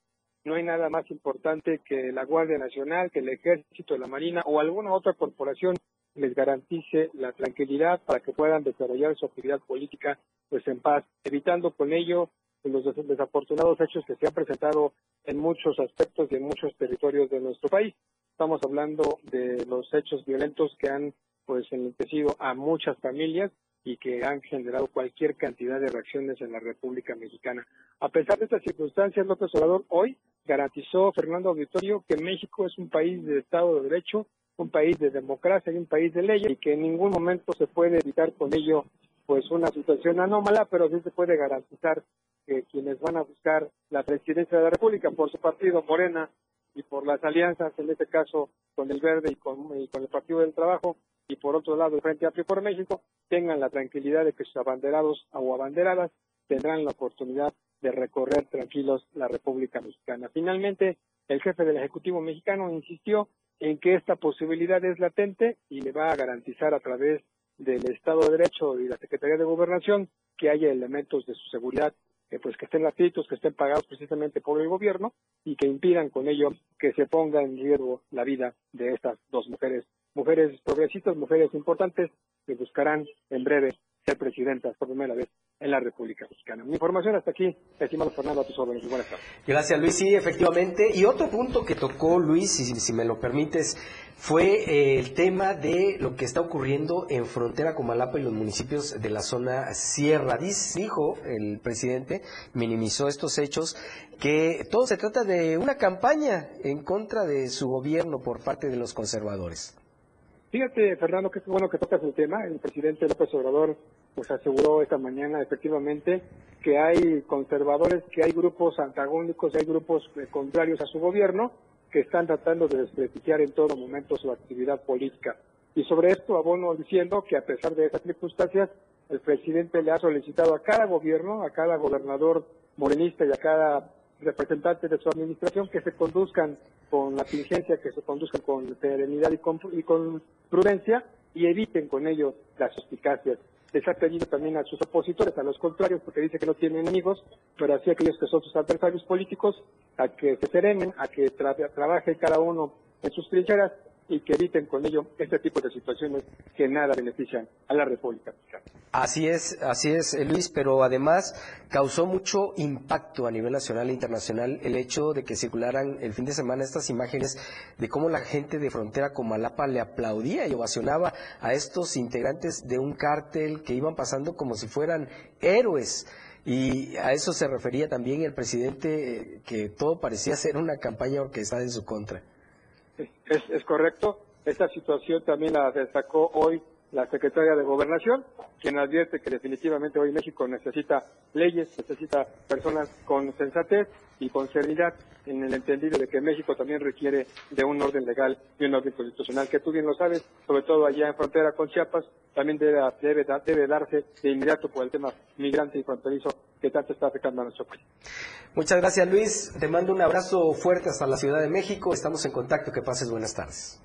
no hay nada más importante que la Guardia Nacional, que el Ejército, la Marina o alguna otra corporación les garantice la tranquilidad para que puedan desarrollar su actividad política pues en paz, evitando con ello los desafortunados hechos que se han presentado en muchos aspectos y en muchos territorios de nuestro país. Estamos hablando de los hechos violentos que han pues enlentecido a muchas familias y que han generado cualquier cantidad de reacciones en la República Mexicana. A pesar de estas circunstancias, López Obrador hoy garantizó Fernando Auditorio que México es un país de Estado de Derecho, un país de democracia y un país de ley y que en ningún momento se puede evitar con ello pues una situación anómala, pero sí se puede garantizar que quienes van a buscar la presidencia de la República por su partido Morena y por las alianzas, en este caso con el Verde y con, el Partido del Trabajo, y por otro lado el Frente Amplio por México, tengan la tranquilidad de que sus abanderados o abanderadas tendrán la oportunidad de recorrer tranquilos la República Mexicana. Finalmente, el jefe del Ejecutivo mexicano insistió en que esta posibilidad es latente y le va a garantizar a través del Estado de Derecho y la Secretaría de Gobernación que haya elementos de su seguridad pues que estén gratuitos, que estén pagados precisamente por el gobierno y que impidan con ello que se ponga en riesgo la vida de estas dos mujeres, mujeres progresistas, mujeres importantes que buscarán en breve ser presidentas por primera vez en la República Mexicana. Mi información hasta aquí, estimado Fernando, a tus órdenes. Buenas tardes.
Gracias, Luis. Sí, efectivamente. Y otro punto que tocó Luis, si, si me lo permites, fue eh, el tema de lo que está ocurriendo en frontera con Malapa y los municipios de la zona Sierra. Dijo el presidente, minimizó estos hechos, que todo se trata de una campaña en contra de su gobierno por parte de los conservadores.
Fíjate, Fernando, que es bueno que tocas el tema. El presidente López Obrador pues aseguró esta mañana efectivamente que hay conservadores, que hay grupos antagónicos, hay grupos eh, contrarios a su gobierno que están tratando de desprestigiar en todo momento su actividad política. Y sobre esto abono diciendo que a pesar de esas circunstancias, el presidente le ha solicitado a cada gobierno, a cada gobernador morenista y a cada representantes de su administración que se conduzcan con la diligencia, que se conduzcan con serenidad y con, prudencia y eviten con ello las suspicacias. Les ha pedido también a sus opositores, a los contrarios, porque dice que no tienen enemigos, pero así aquellos que son sus adversarios políticos, a que se serenen, a que trabaje cada uno en sus trincheras y que eviten con ello este tipo de situaciones que nada benefician a la República Mexicana.
Así es, así es, eh, Luis, pero además causó mucho impacto a nivel nacional e internacional el hecho de que circularan el fin de semana estas imágenes de cómo la gente de frontera con Malapa le aplaudía y ovacionaba a estos integrantes de un cártel que iban pasando como si fueran héroes. Y a eso se refería también el presidente, eh, que todo parecía ser una campaña orquestada en su contra.
Es, correcto. Esta situación también la destacó hoy la secretaria de Gobernación, quien advierte que definitivamente hoy México necesita leyes, necesita personas con sensatez y con serenidad, en el entendido de que México también requiere de un orden legal y un orden constitucional, que tú bien lo sabes, sobre todo allá en frontera con Chiapas, también debe, debe, debe darse de inmediato por el tema migrante y fronterizo que tanto está afectando a nuestro país.
Muchas gracias Luis, te mando un abrazo fuerte hasta la Ciudad de México, estamos en contacto, que pases buenas tardes.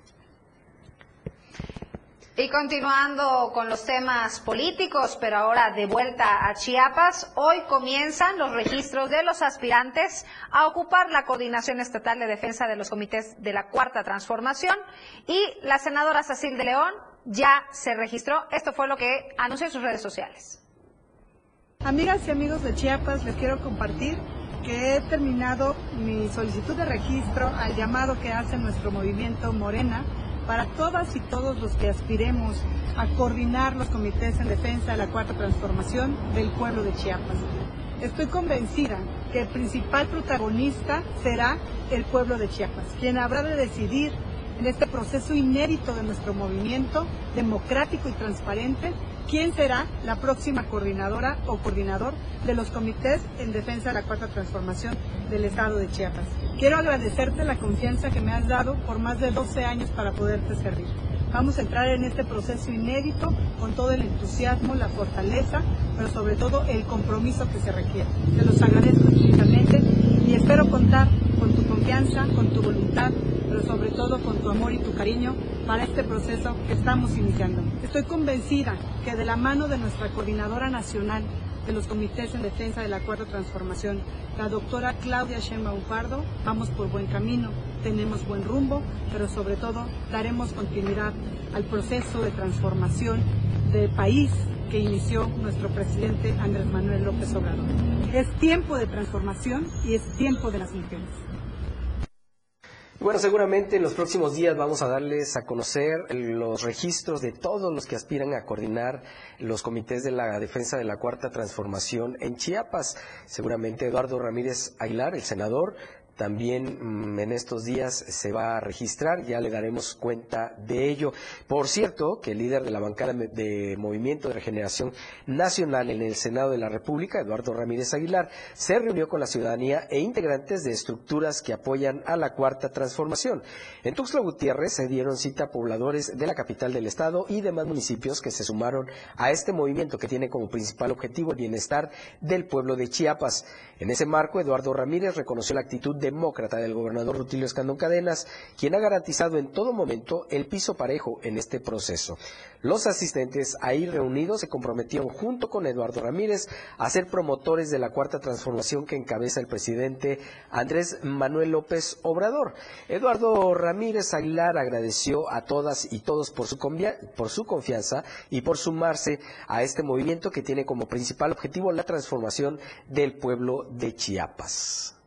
Y continuando con los temas políticos, pero ahora de vuelta a Chiapas, hoy comienzan los registros de los aspirantes a ocupar la coordinación estatal de defensa de los comités de la Cuarta Transformación y la senadora Cecil de León ya se registró. Esto fue lo que anunció en sus redes sociales.
Amigas y amigos de Chiapas, les quiero compartir que he terminado mi solicitud de registro al llamado que hace nuestro movimiento Morena para todas y todos los que aspiremos a coordinar los comités en defensa de la cuarta transformación del pueblo de Chiapas. Estoy convencida que el principal protagonista será el pueblo de Chiapas, quien habrá de decidir en este proceso inédito de nuestro movimiento democrático y transparente quién será la próxima coordinadora o coordinador de los comités en defensa de la cuarta transformación del estado de Chiapas. Quiero agradecerte la confianza que me has dado por más de 12 años para poderte servir. Vamos a entrar en este proceso inédito con todo el entusiasmo, la fortaleza, pero sobre todo el compromiso que se requiere. Te los agradezco infinitamente espero contar con tu confianza, con tu voluntad, pero sobre todo con tu amor y tu cariño para este proceso que estamos iniciando. Estoy convencida que de la mano de nuestra coordinadora nacional, de los comités en defensa de la cuarta transformación, la doctora Claudia Sheinbaum Pardo, vamos por buen camino, tenemos buen rumbo, pero sobre todo daremos continuidad al proceso de transformación del país que inició nuestro presidente Andrés Manuel López Obrador. Es tiempo de transformación y es tiempo de las mujeres.
Bueno, seguramente en los próximos días vamos a darles a conocer los registros de todos los que aspiran a coordinar los comités de la defensa de la cuarta transformación en Chiapas. Seguramente Eduardo Ramírez Aguilar, el senador, también mm, en estos días se va a registrar, ya le daremos cuenta de ello. Por cierto, que el líder de la bancada de Movimiento de Regeneración Nacional en el Senado de la República, Eduardo Ramírez Aguilar, se reunió con la ciudadanía e integrantes de estructuras que apoyan a la Cuarta Transformación. En Tuxtla Gutiérrez se dieron cita a pobladores de la capital del estado y demás municipios que se sumaron a este movimiento que tiene como principal objetivo el bienestar del pueblo de Chiapas. En ese marco, Eduardo Ramírez reconoció la actitud de demócrata del gobernador Rutilio Escandón Cadenas, quien ha garantizado en todo momento el piso parejo en este proceso. Los asistentes ahí reunidos se comprometieron junto con Eduardo Ramírez a ser promotores de la cuarta transformación que encabeza el presidente Andrés Manuel López Obrador. Eduardo Ramírez Aguilar agradeció a todas y todos por su, por su confianza y por sumarse a este movimiento que tiene como principal objetivo la transformación del pueblo de Chiapas.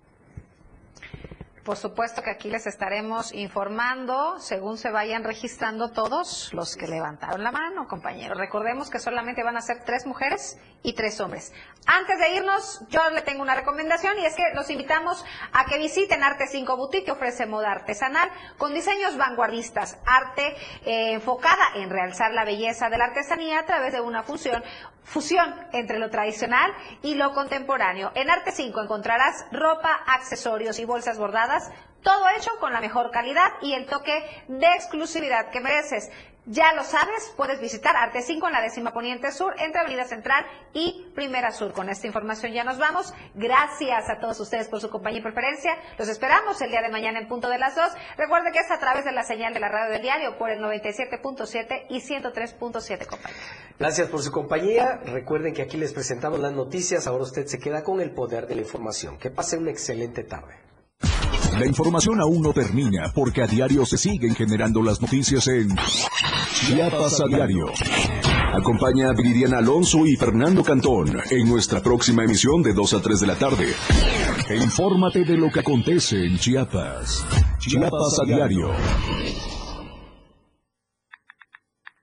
Por supuesto que aquí les estaremos informando según se vayan registrando todos los que levantaron la mano, compañeros. Recordemos que solamente van a ser tres mujeres y tres hombres. Antes de irnos, yo le tengo una recomendación y es que los invitamos a que visiten Arte 5 Boutique, que ofrece moda artesanal con diseños vanguardistas, arte eh, enfocada en realzar la belleza de la artesanía a través de una función fusión entre lo tradicional y lo contemporáneo. En Arte 5 encontrarás ropa, accesorios y bolsas bordadas, todo hecho con la mejor calidad y el toque de exclusividad que mereces. Ya lo sabes, puedes visitar Arte 5 en la décima poniente sur, entre Avenida Central y Primera Sur. Con esta información ya nos vamos. Gracias a todos ustedes por su compañía y preferencia. Los esperamos el día de mañana en punto de las 2. Recuerde que es a través de la señal de la radio del diario por el 97.7 y 103.7, compañeros.
Gracias por su compañía. Recuerden que aquí les presentamos las noticias. Ahora usted se queda con el poder de la información. Que pase una excelente tarde.
La información aún no termina porque a diario se siguen generando las noticias en Chiapas a diario. Acompaña a Viridiana Alonso y Fernando Cantón en nuestra próxima emisión de 2 a 3 de la tarde. E infórmate de lo que acontece en Chiapas. Chiapas a diario.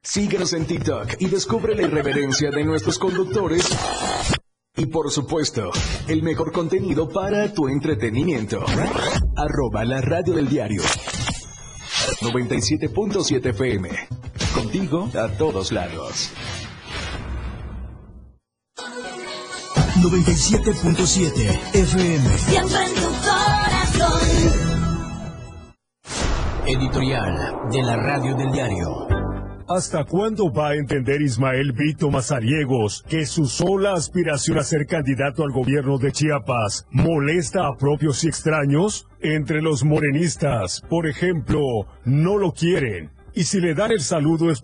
Síguenos en TikTok y descubre la irreverencia de nuestros conductores y por supuesto, el mejor contenido para tu entretenimiento. Arroba la radio del diario. 97.7 FM. Contigo a todos lados.
97.7 FM.
Siempre en tu corazón.
Editorial de la radio del diario.
¿Hasta cuándo va a entender Ismael Brito Mazariegos que su sola aspiración a ser candidato al gobierno de Chiapas molesta a propios y extraños? Entre los morenistas, por ejemplo, no lo quieren. Y si le dan el saludo es